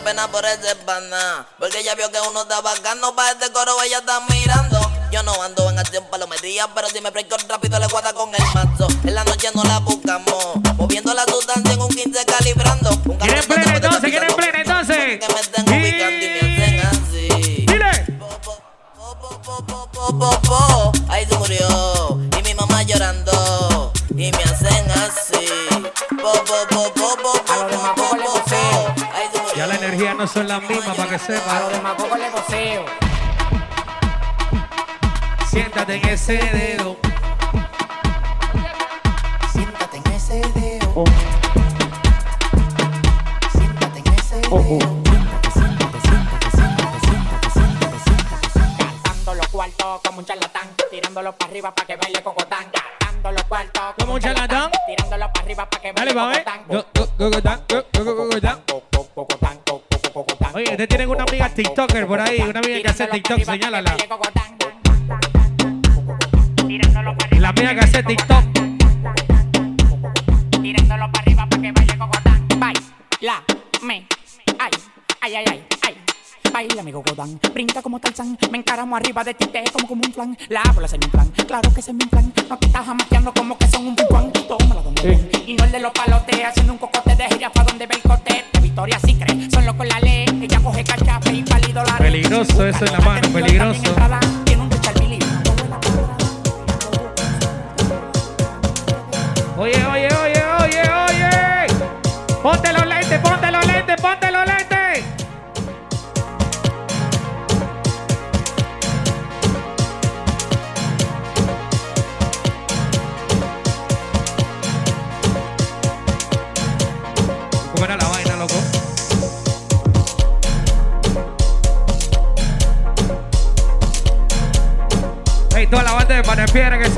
pena por ese pana. Porque ella vio que uno está bacano para este coro, ella está mirando. Yo no ando en acción palometría, pero si me prendo rápido le guarda con el mazo. En la noche no la buscamos, moviendo la sustancia en un 15 calibrando. Un ¿Quieren plena entonces? ¿Quieren plena entonces? Que me estén ubicando y me hacen así. Dile. Ahí se murió y mi mamá llorando y me hacen así. No son las mismas para que A sepa. los demagogos le voceo. Siéntate en ese dedo. Siéntate en ese dedo. Siéntate en ese dedo. Los cuartos como un charlatán, tirándolo para arriba para que baile cocotán. Gastando los cuartos ¿Como un charlatán? tirándolo para arriba para que Dale, baile pa' Oye, ustedes tienen una amiga TikToker por ahí, una amiga que hace TikTok, señálala. La amiga que hace TikTok. Tirándolo para arriba para que baile cocotán. Baila, me, ay, ay, ay, ay, ay. Baila mi cocotán, brinca como Tarzán, me encaramo arriba de ti, te como como un flan. La bola es mi plan, claro que es mi plan. No te estás jamaqueando Eso en la mano, peligroso.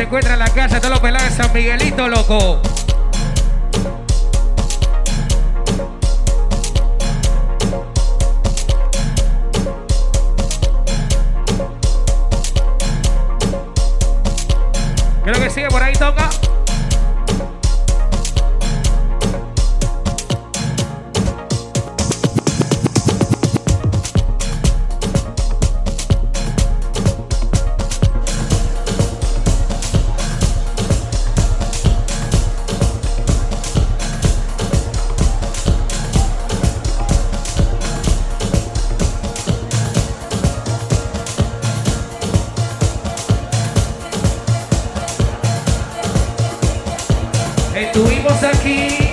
Se encuentra en la casa, todos los pelados de San Miguelito, loco. Estuvimos aquí,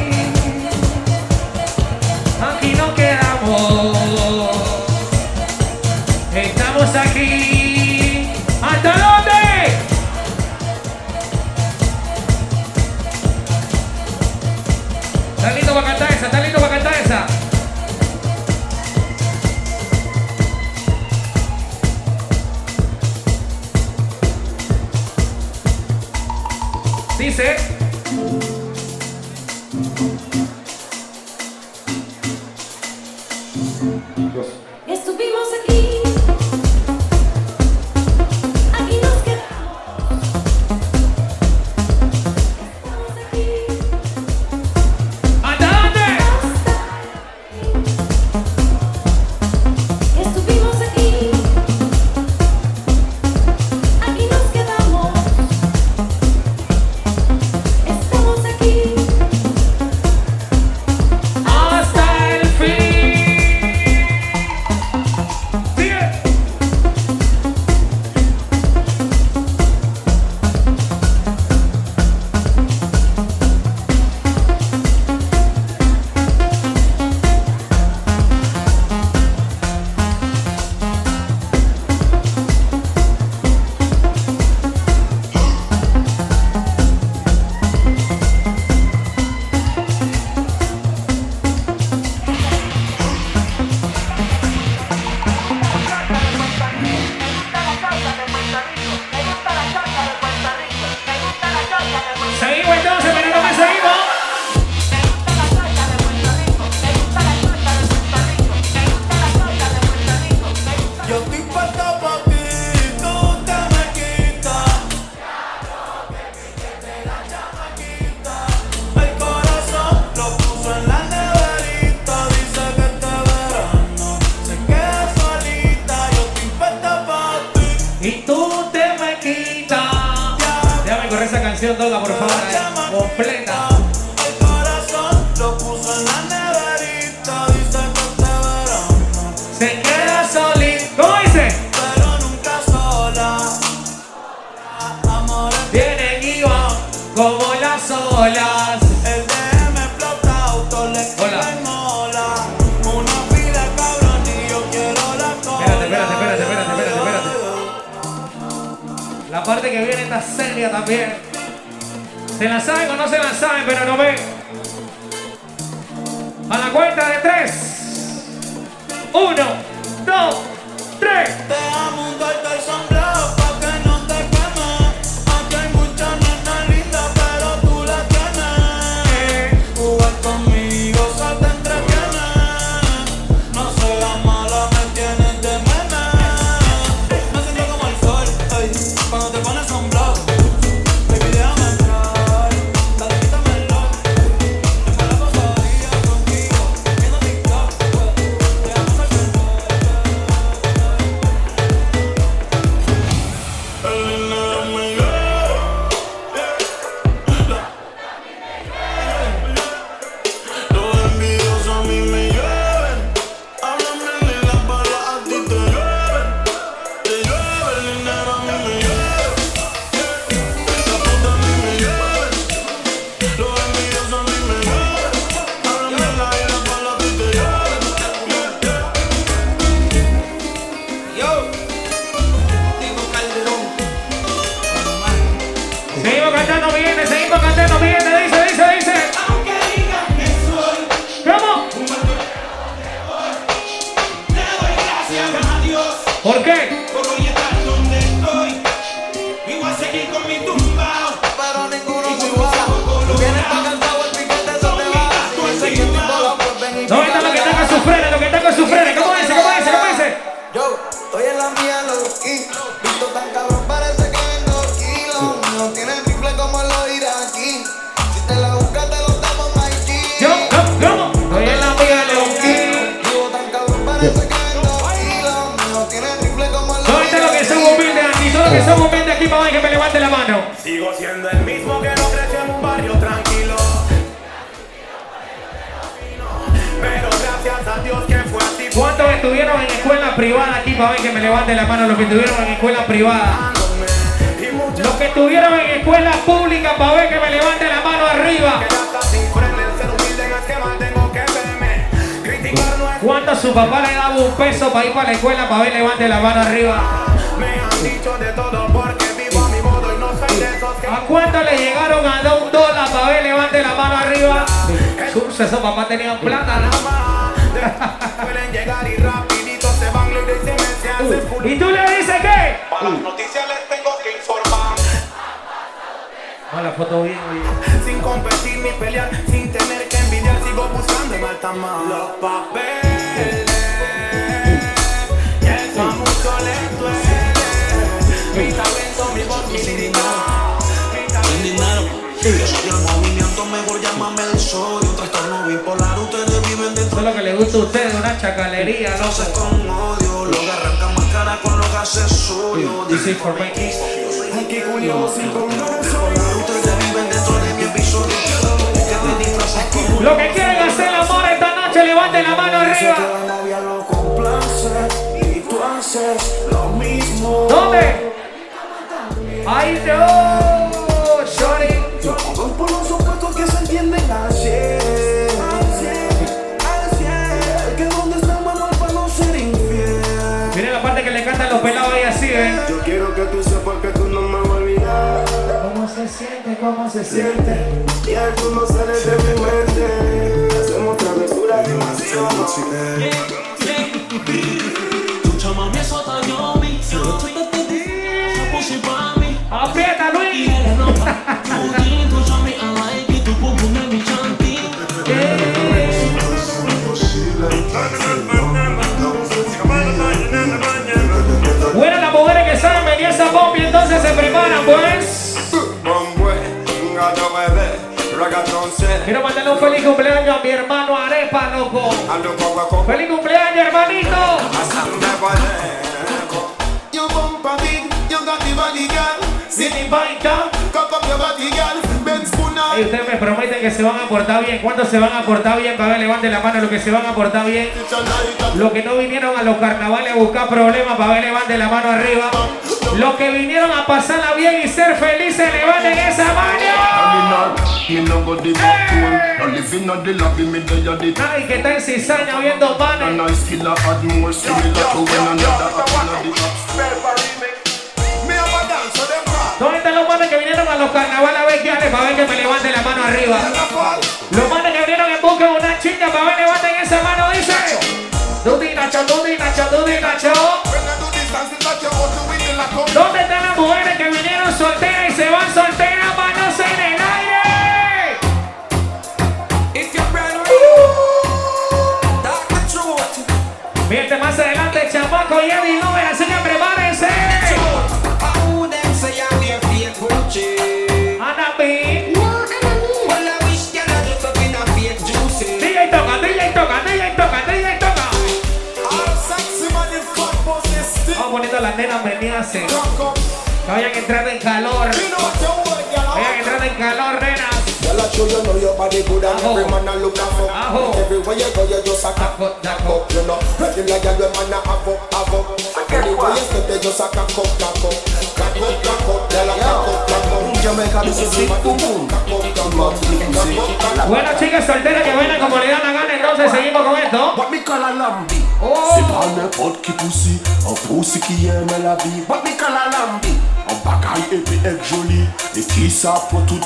parte que viene esta seria también. ¿Se la saben o no se la saben? Pero no ven. A la cuenta de tres. Uno, dos, tres. Dejamos un corto el la mano. Sigo siendo el mismo que no creció en un barrio tranquilo. Pero gracias a Dios que fue así. ¿Cuántos estuvieron en escuela privada aquí para ver que me levante la mano los que estuvieron en escuela privada? Los que estuvieron en escuela pública para ver que me levante la mano arriba. ¿Cuánto su papá le daba un peso para ir para la escuela para ver levante la mano arriba? Cuánto le llegaron a dar un dólar para ver levante la mano arriba? Sus, esos papás tenían plata, ¿no? Pueden llegar y rapidito se van lo y se me se hace full. ¿Y tú le dices qué? Para las noticias les tengo que informar. No, la foto bien, oye. Sin competir ni pelear, sin tener que envidiar, sigo buscando en alta mar los papeles. Y eso a mucho les duele. Mi talento, mi voz, mi lírica. Yo soy el movimiento, mejor llámame el soy. Un trastorno bipolar, ustedes viven Eso dentro es lo que le gusta a ustedes, una chacalería, entonces loco. con odio. Lo que arranca más cara con lo que accesorios. Is for my kids. Aquí Julio sin Bipolar, ustedes viven dentro de mi episodio. Que te disfrazas Lo que quieren hacer el amor esta noche, levanten la mano arriba. Y tú haces lo mismo. ¿Dónde? ¡Ay, no! ¿Cómo se siente? Y tú no sales de mi mente. Hacemos travesuras demasiado. Escucha mami, eso está. Yo mí. ¡Aprieta, Luis! Quiero mandarle un feliz cumpleaños a mi hermano Arepa, loco. ¡Feliz cumpleaños, hermanito! You bump a big, you got the body girl. Sin baita. Cock up your body girl. Y ustedes me prometen que se van a portar bien. ¿Cuántos se van a portar bien? Para ver, levanten la mano los que se van a portar bien. Los que no vinieron a los carnavales a buscar problemas, para ver, levanten la mano arriba. Los que vinieron a pasarla bien y ser felices, levanten esa mano. Nadie que está en cizaña viendo panes. Have a dance for them crowd. a los carnavales hace para ver que me levante la mano arriba. Los manes que vinieron en busca de una chica para ver levanten esa mano, dice. Dudy Nacho, Dudy Nacho, Dudy Nacho. ¿Dónde están las mujeres que vinieron solteras y se van solteras? Vamos poniendo a las nenas venidas. Que drunk up. vayan entrando en calor. En calor, nenas. Girl, I show you know your body good and Aho. every man a look a fuck. Aho. Everywhere you go, you just a cock, Cock up, cock cock up, you know. Ready like a girl, man a have up, have up. Anywhere you step, you just a cock up, cock up, cock up, cock up, girl a cock up, cock up. In Jamaica, this is it, boom boom. Cock up, cock up, cock up, cock up. Bueno, chicas solteras que bailan como le dan la gana, entonces seguimos con esto. What me call a lambi? Oh. C'est pas n'importe qui poussi, un poussi qui aime la vie. What me call a lambi? Un bagaille et puis être joli, et qui ça pour tout.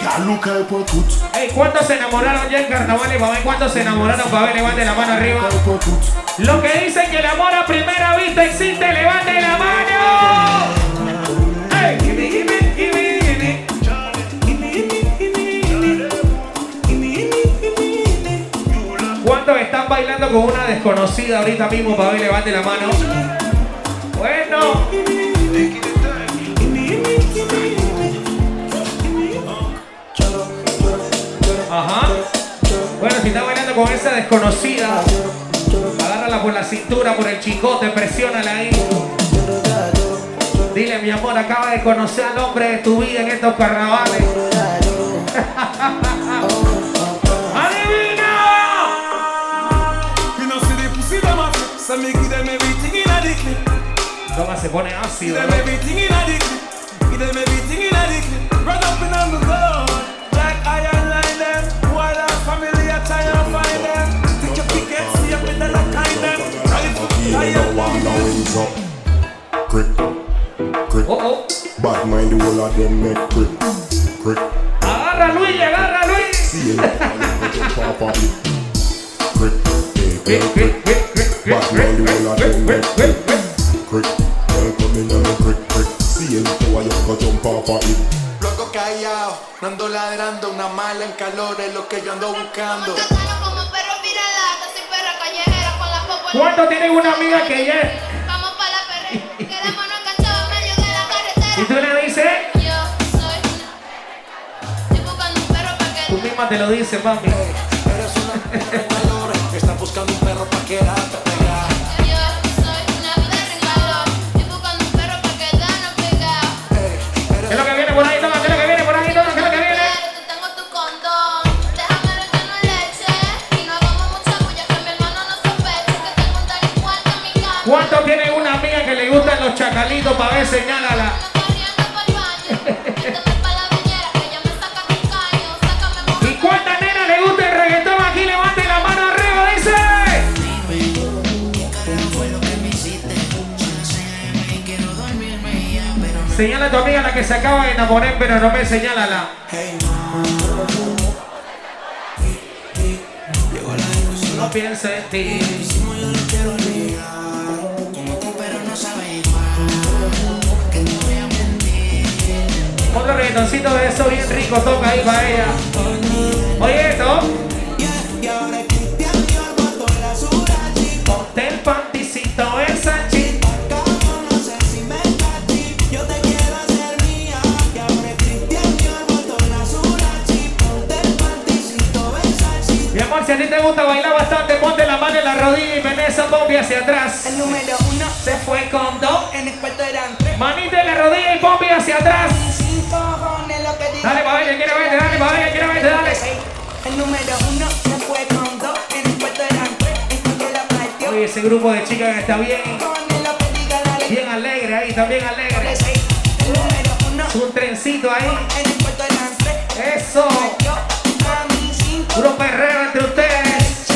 Y'a look un pour tout, Hey, ¿cuántos se enamoraron ya en carnaval? Y ver cuántos se enamoraron, para ver, levante la mano arriba. tout. Los que dicen que el amor a primera vista existe, levante la mano. Hey, gimme, gimme, gimme, ¿Cuántos están bailando con una desconocida ahorita mismo para ver, levante la mano? Bueno. Ajá. Bueno, si está bailando con esa desconocida, agárrala por la cintura, por el chicote, presiónala ahí. Dile, mi amor, acaba de conocer al hombre de tu vida en estos carnavales. Toma, se pone Give ácido. them ¿no? everything in a the clip. Give them everything in a the clip. Run up in on the road. Jack iron line them. While our family are trying to find them. Take your ticket, see up in the lock kind them. Right foot, You know one now is up. Crick, crick. Oh, oh. Bad mind the whole of them make crick, crick. Agarra Luis, agarra Luis. See you jump off of it. Crick, eh, Crick, eh, crick, crick. crick, crick, crick, Bad mind the whole of crick, them crick, make crick, crick, crick. Loco callado, no ando ladrando, una mala en calor es lo que yo ando buscando. ¿Cuántos tienen una amiga que ya? Vamos pa' la perre, quedémonos enganchados en medio de la Y carretera. tú le dices, Yo soy una. Estoy buscando un perro pa' que. tú misma te lo dices, mami. Eres una tu caño. Sácame ¿Y cuántas nenas le gusta el reggaetón? Aquí levante la mano arriba, dice. Señala a tu amiga la que se acaba de enamorar, pero no me señálala. No pienso en ti. Otro reggaetoncito de eso bien rico toca ahí para ella. Oye esto. Ponte el panticito esa chica. Mi amor, si a ti te gusta bailar bastante, ponte la mano en la rodilla y ven esa pompi hacia atrás. El número uno Se fue con dos. en el cuarto eran tres. Manita en la rodilla y pompi hacia atrás. Quiero verte, dale, pa' ver, verte, dale. El número uno se fue con dos. En el cuarto eran tres. En cuanto la partió. Oye, ese grupo de chicas que está bien, bien alegre ahí, también alegre. El número uno un trencito ahí. en el cuarto eran tres. Eso. Puro perreo entre ustedes.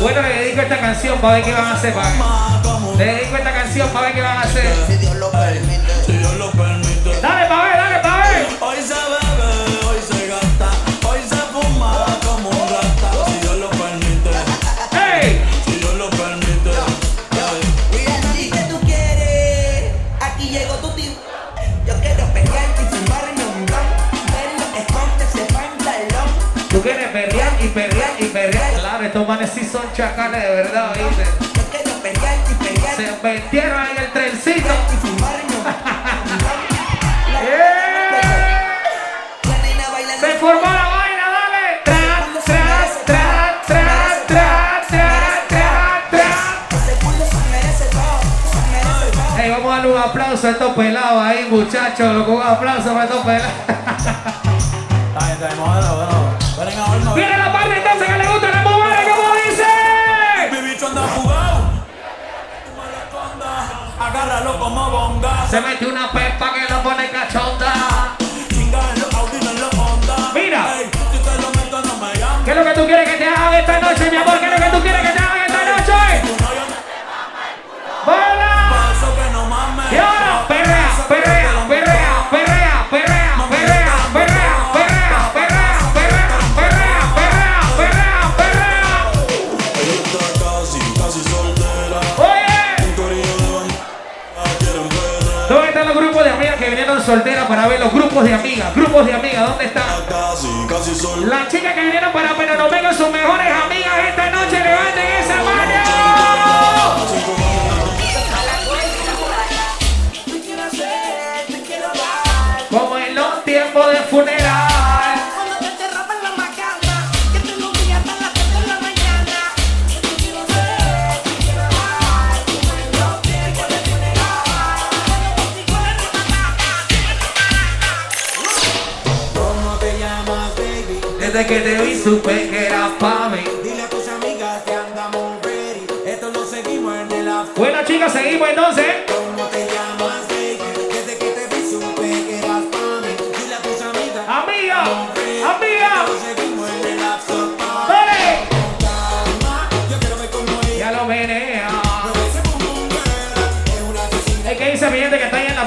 Bueno, le dedico esta canción para ver qué van a hacer, pa' ver. Le dedico esta canción para ver qué van a hacer. Los manes sí son chacales de verdad, ¿viste? Se metieron ahí el trencito. ¡Eh! Se formó la vaina, dale. Tras, tras, tras, tras, tras, tras, tras. Hey, vamos a darle un aplauso a estos pelados ahí, muchachos. Un aplauso para estos pelados. Se mete una pepa que lo pone cachonda. Mira. Lo ¿Qué es lo que tú quieres que te haga esta noche, mi amor? para ver los grupos de amigas. Grupos de amigas, ¿dónde están? La chica que viene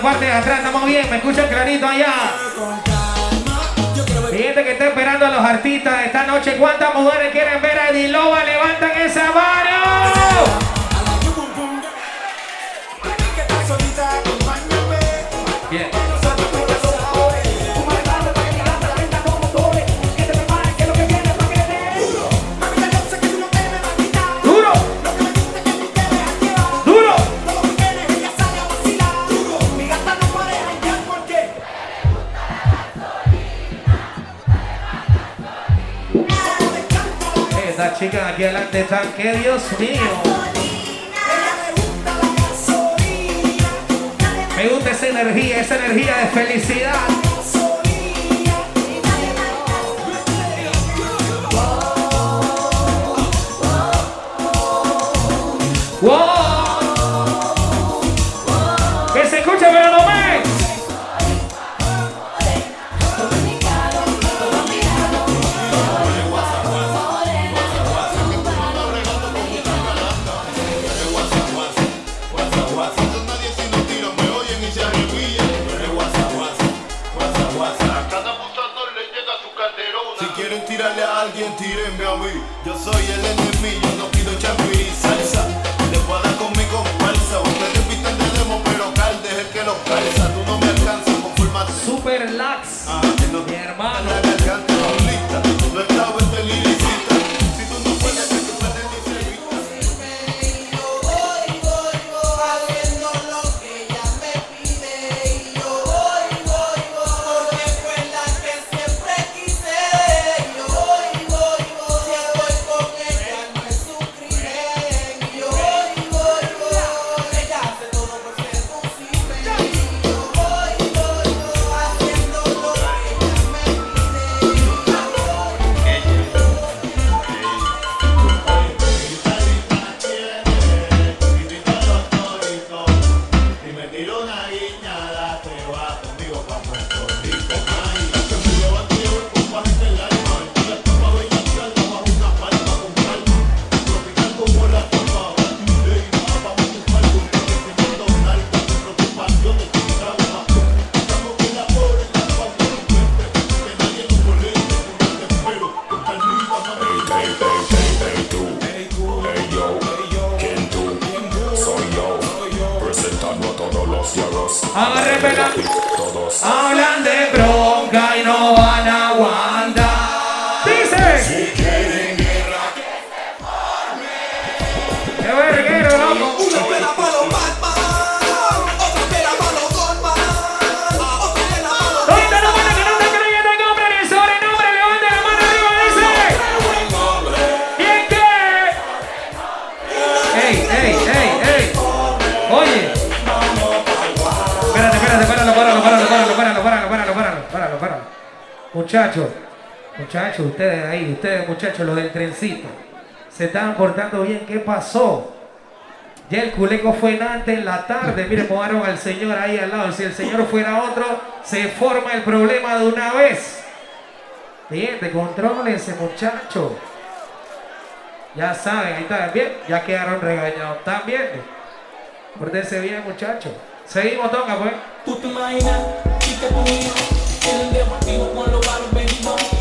parte de atrás, estamos bien, me escuchan clarito allá. Fíjate que está esperando a los artistas esta noche. ¿Cuántas mujeres quieren ver a Diloba? ¡Levantan esa vara! Bien. chicas aquí adelante están, que Dios mío. Me gusta esa energía, esa energía de felicidad. soy el enemigo. ustedes ahí, ustedes muchachos, los del trencito, se estaban portando bien, ¿qué pasó? Ya el culeco fue en antes en la tarde, miren, mojaron al señor ahí al lado, si el señor fuera otro, se forma el problema de una vez. Gente, controlense muchachos. Ya saben, ahí está, bien, ya quedaron regañados también. Pórtense bien muchachos. Seguimos, toca pues. ¿Tú te imaginas? el deportivo con los baros venimos.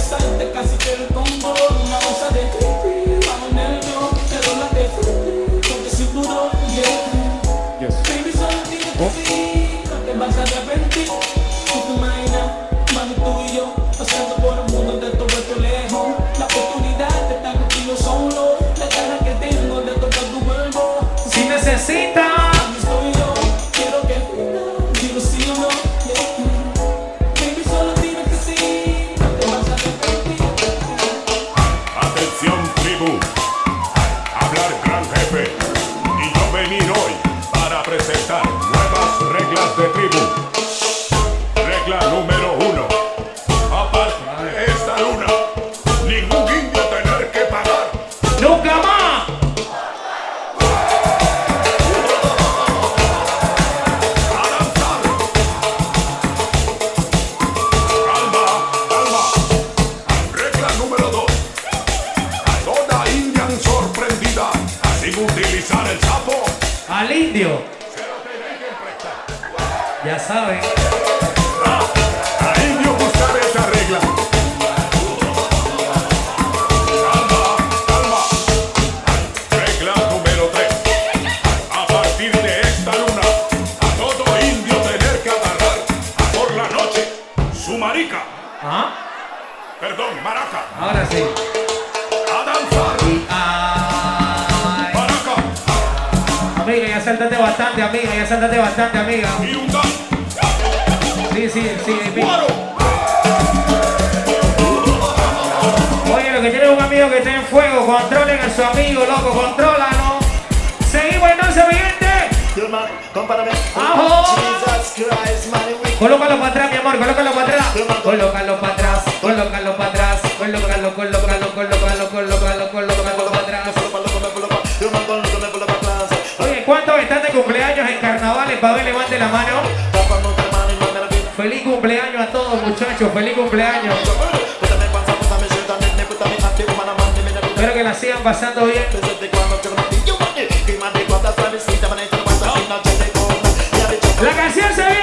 pesante, casi que el combo. sí, sí, sí. Oye, lo que tiene un amigo que está en fuego, controlen a su amigo, loco, contrólalo. Seguimos entonces, mi gente. ¡Ajo! Colócalo para atrás, mi amor, colócalo para atrás. Colócalo para atrás, colócalo para atrás, colócalo, colócalo, colócalo, colócalo, colócalo para atrás. Oye, ¿cuántos están de cumpleaños en carnavales? Pablo, levante la mano cumpleaños a todos, muchachos. Feliz cumpleaños. Espero que la sigan pasando bien. La canción se viene.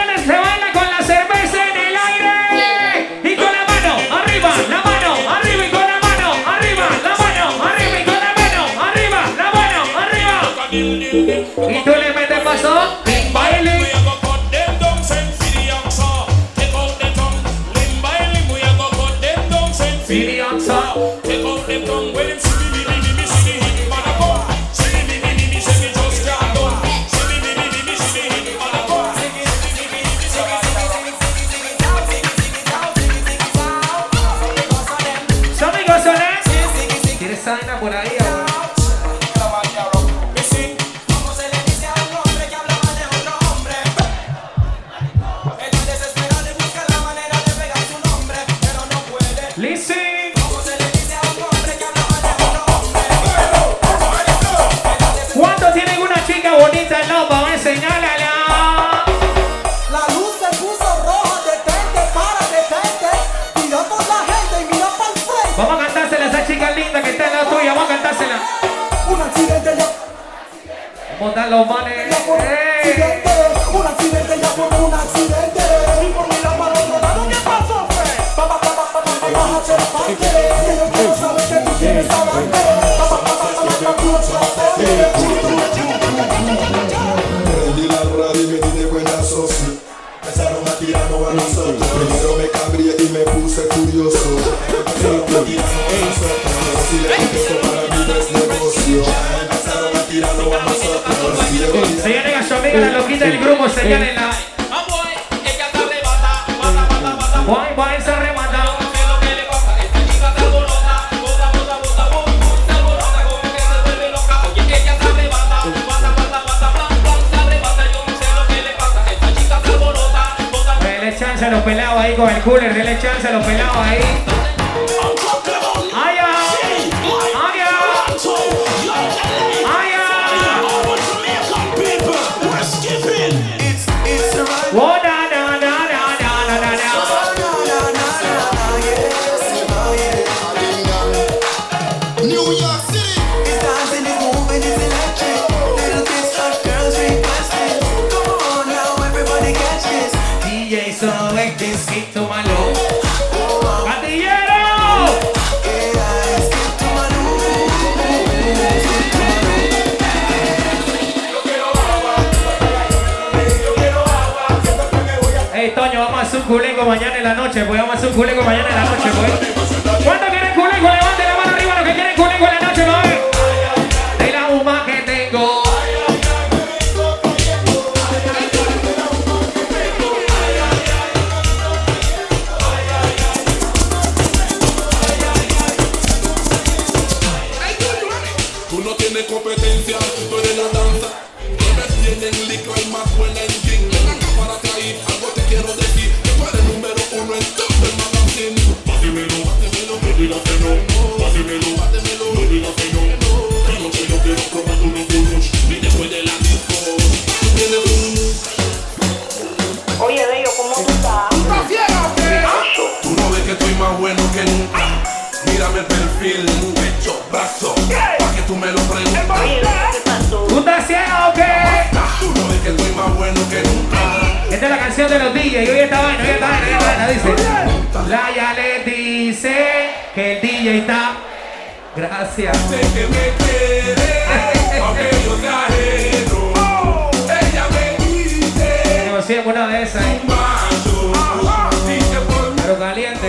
chance los pelados ahí. público mañana en la noche, pues. los DJs, oye esta vaina, oye esta vaina, le dice que el DJ está. Gracias. Ella me dice. Una de esas. ¿eh? Pero caliente.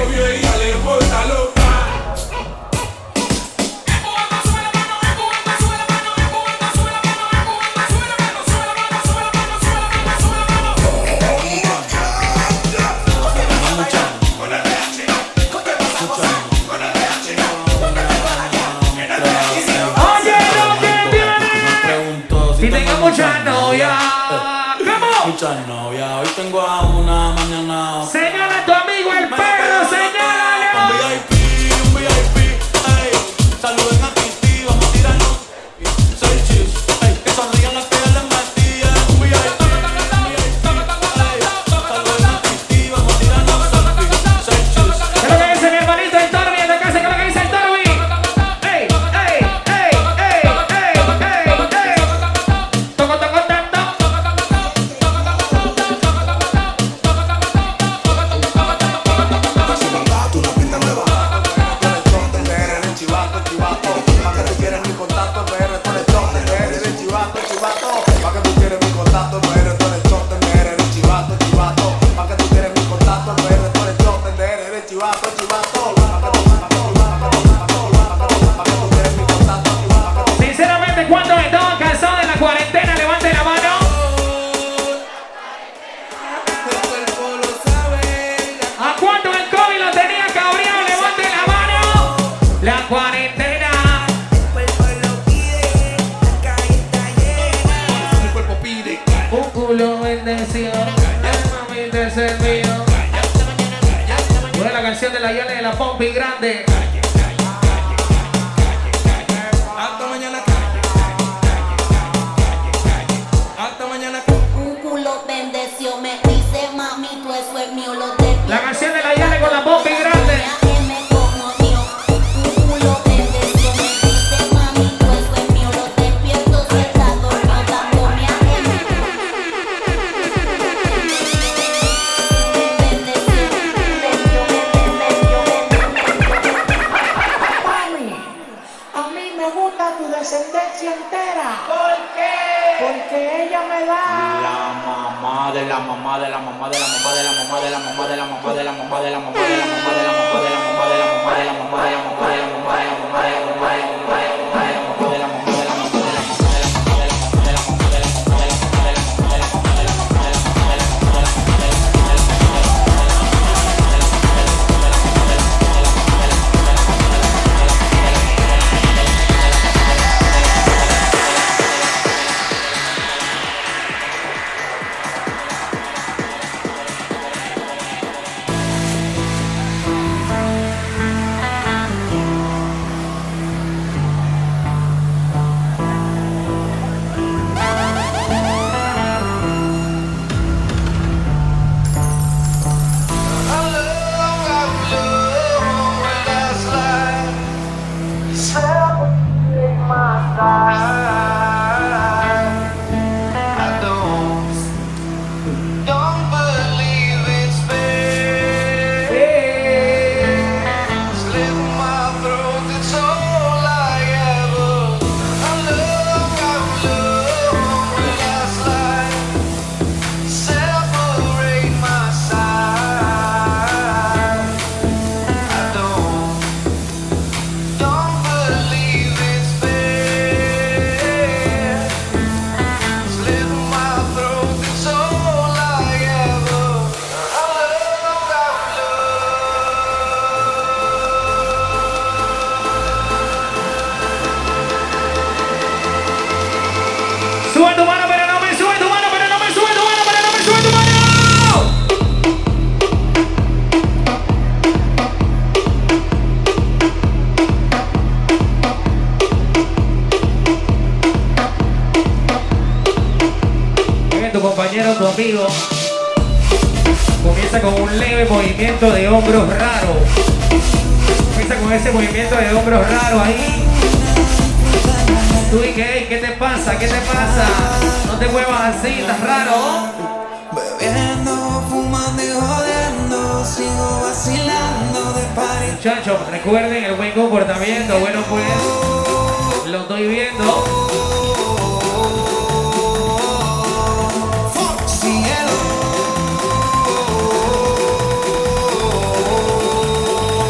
bueno pues, lo estoy viendo.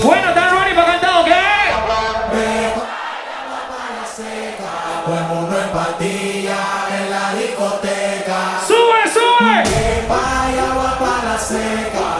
Bueno, ¿están ready para cantar o qué? Huevo no en patilla en la discoteca. ¡Sube, sube! Que vaya agua para la seca.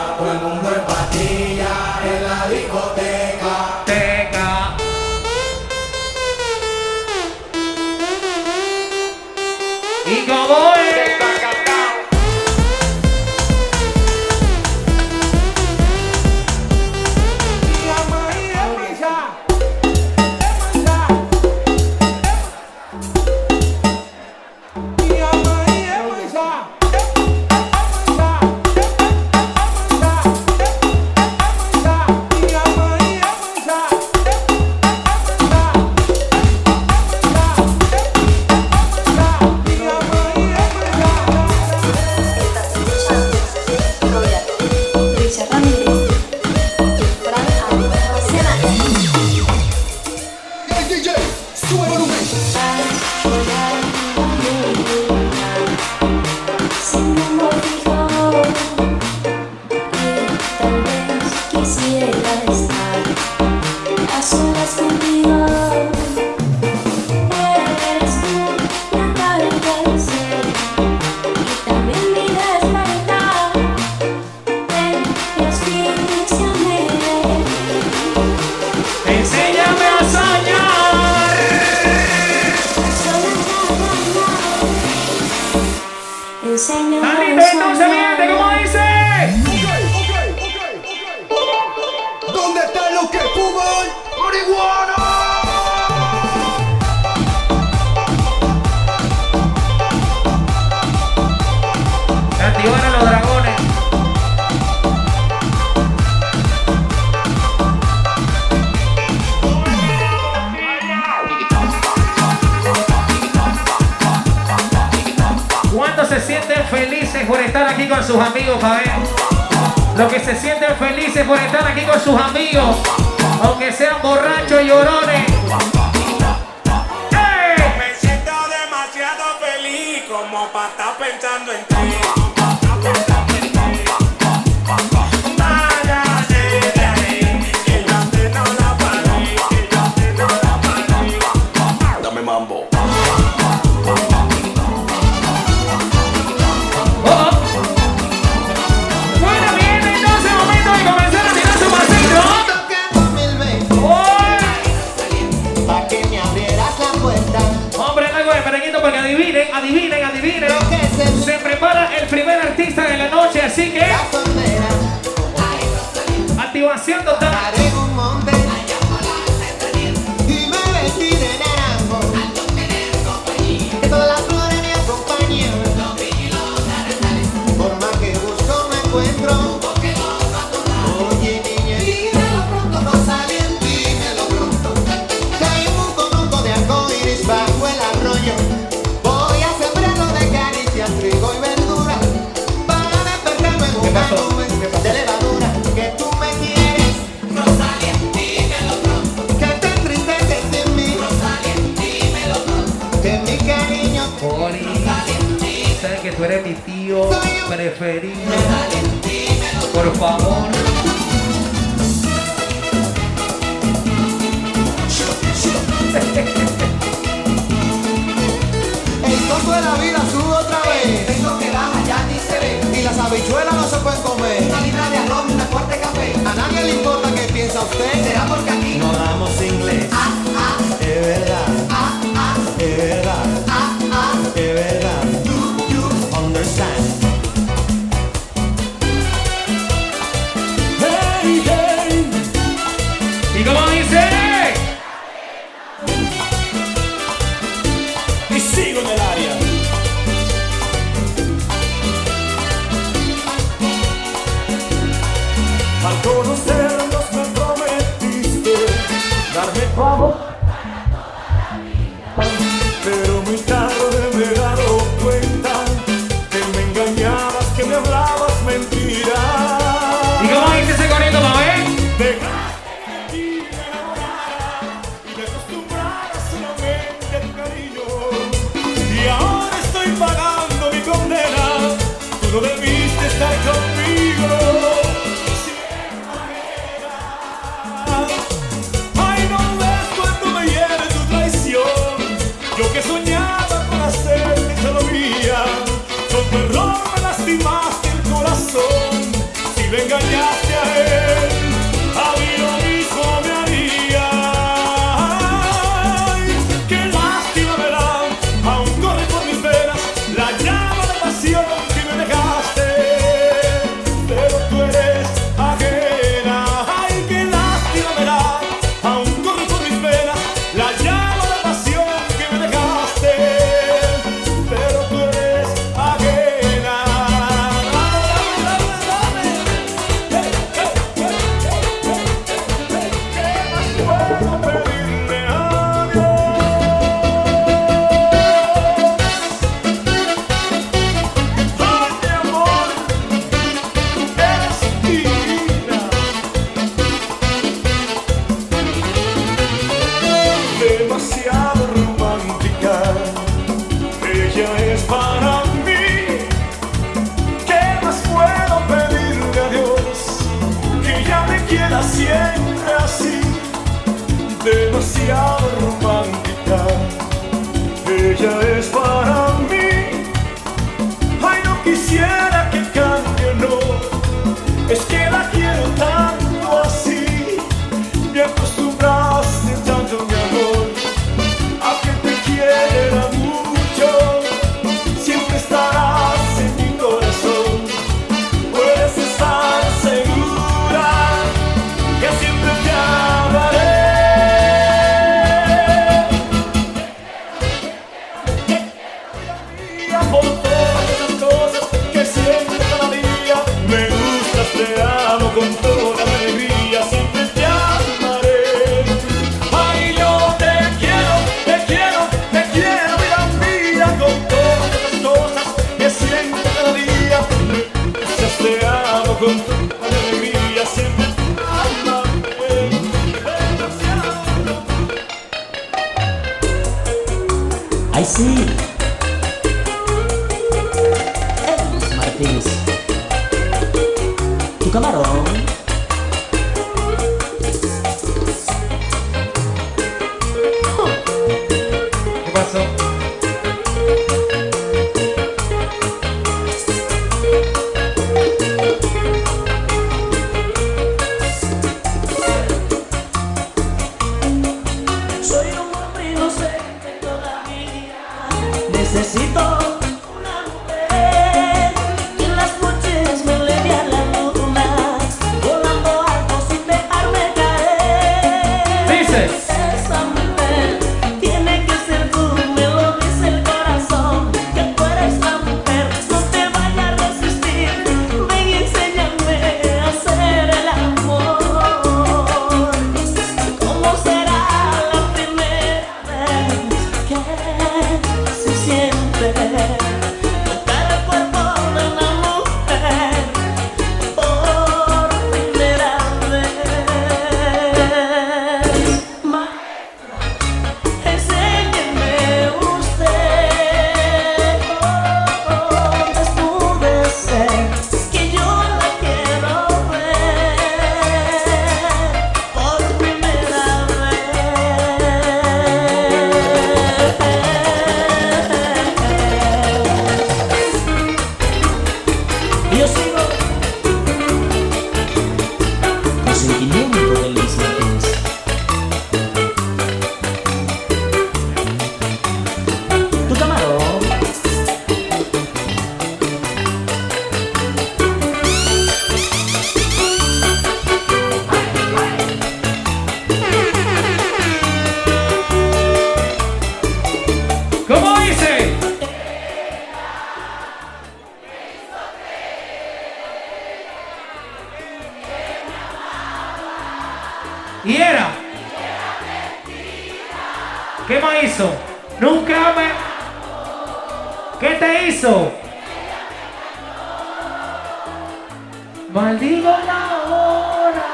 Maldigo la hora.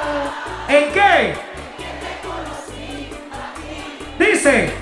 ¿En qué? Dice.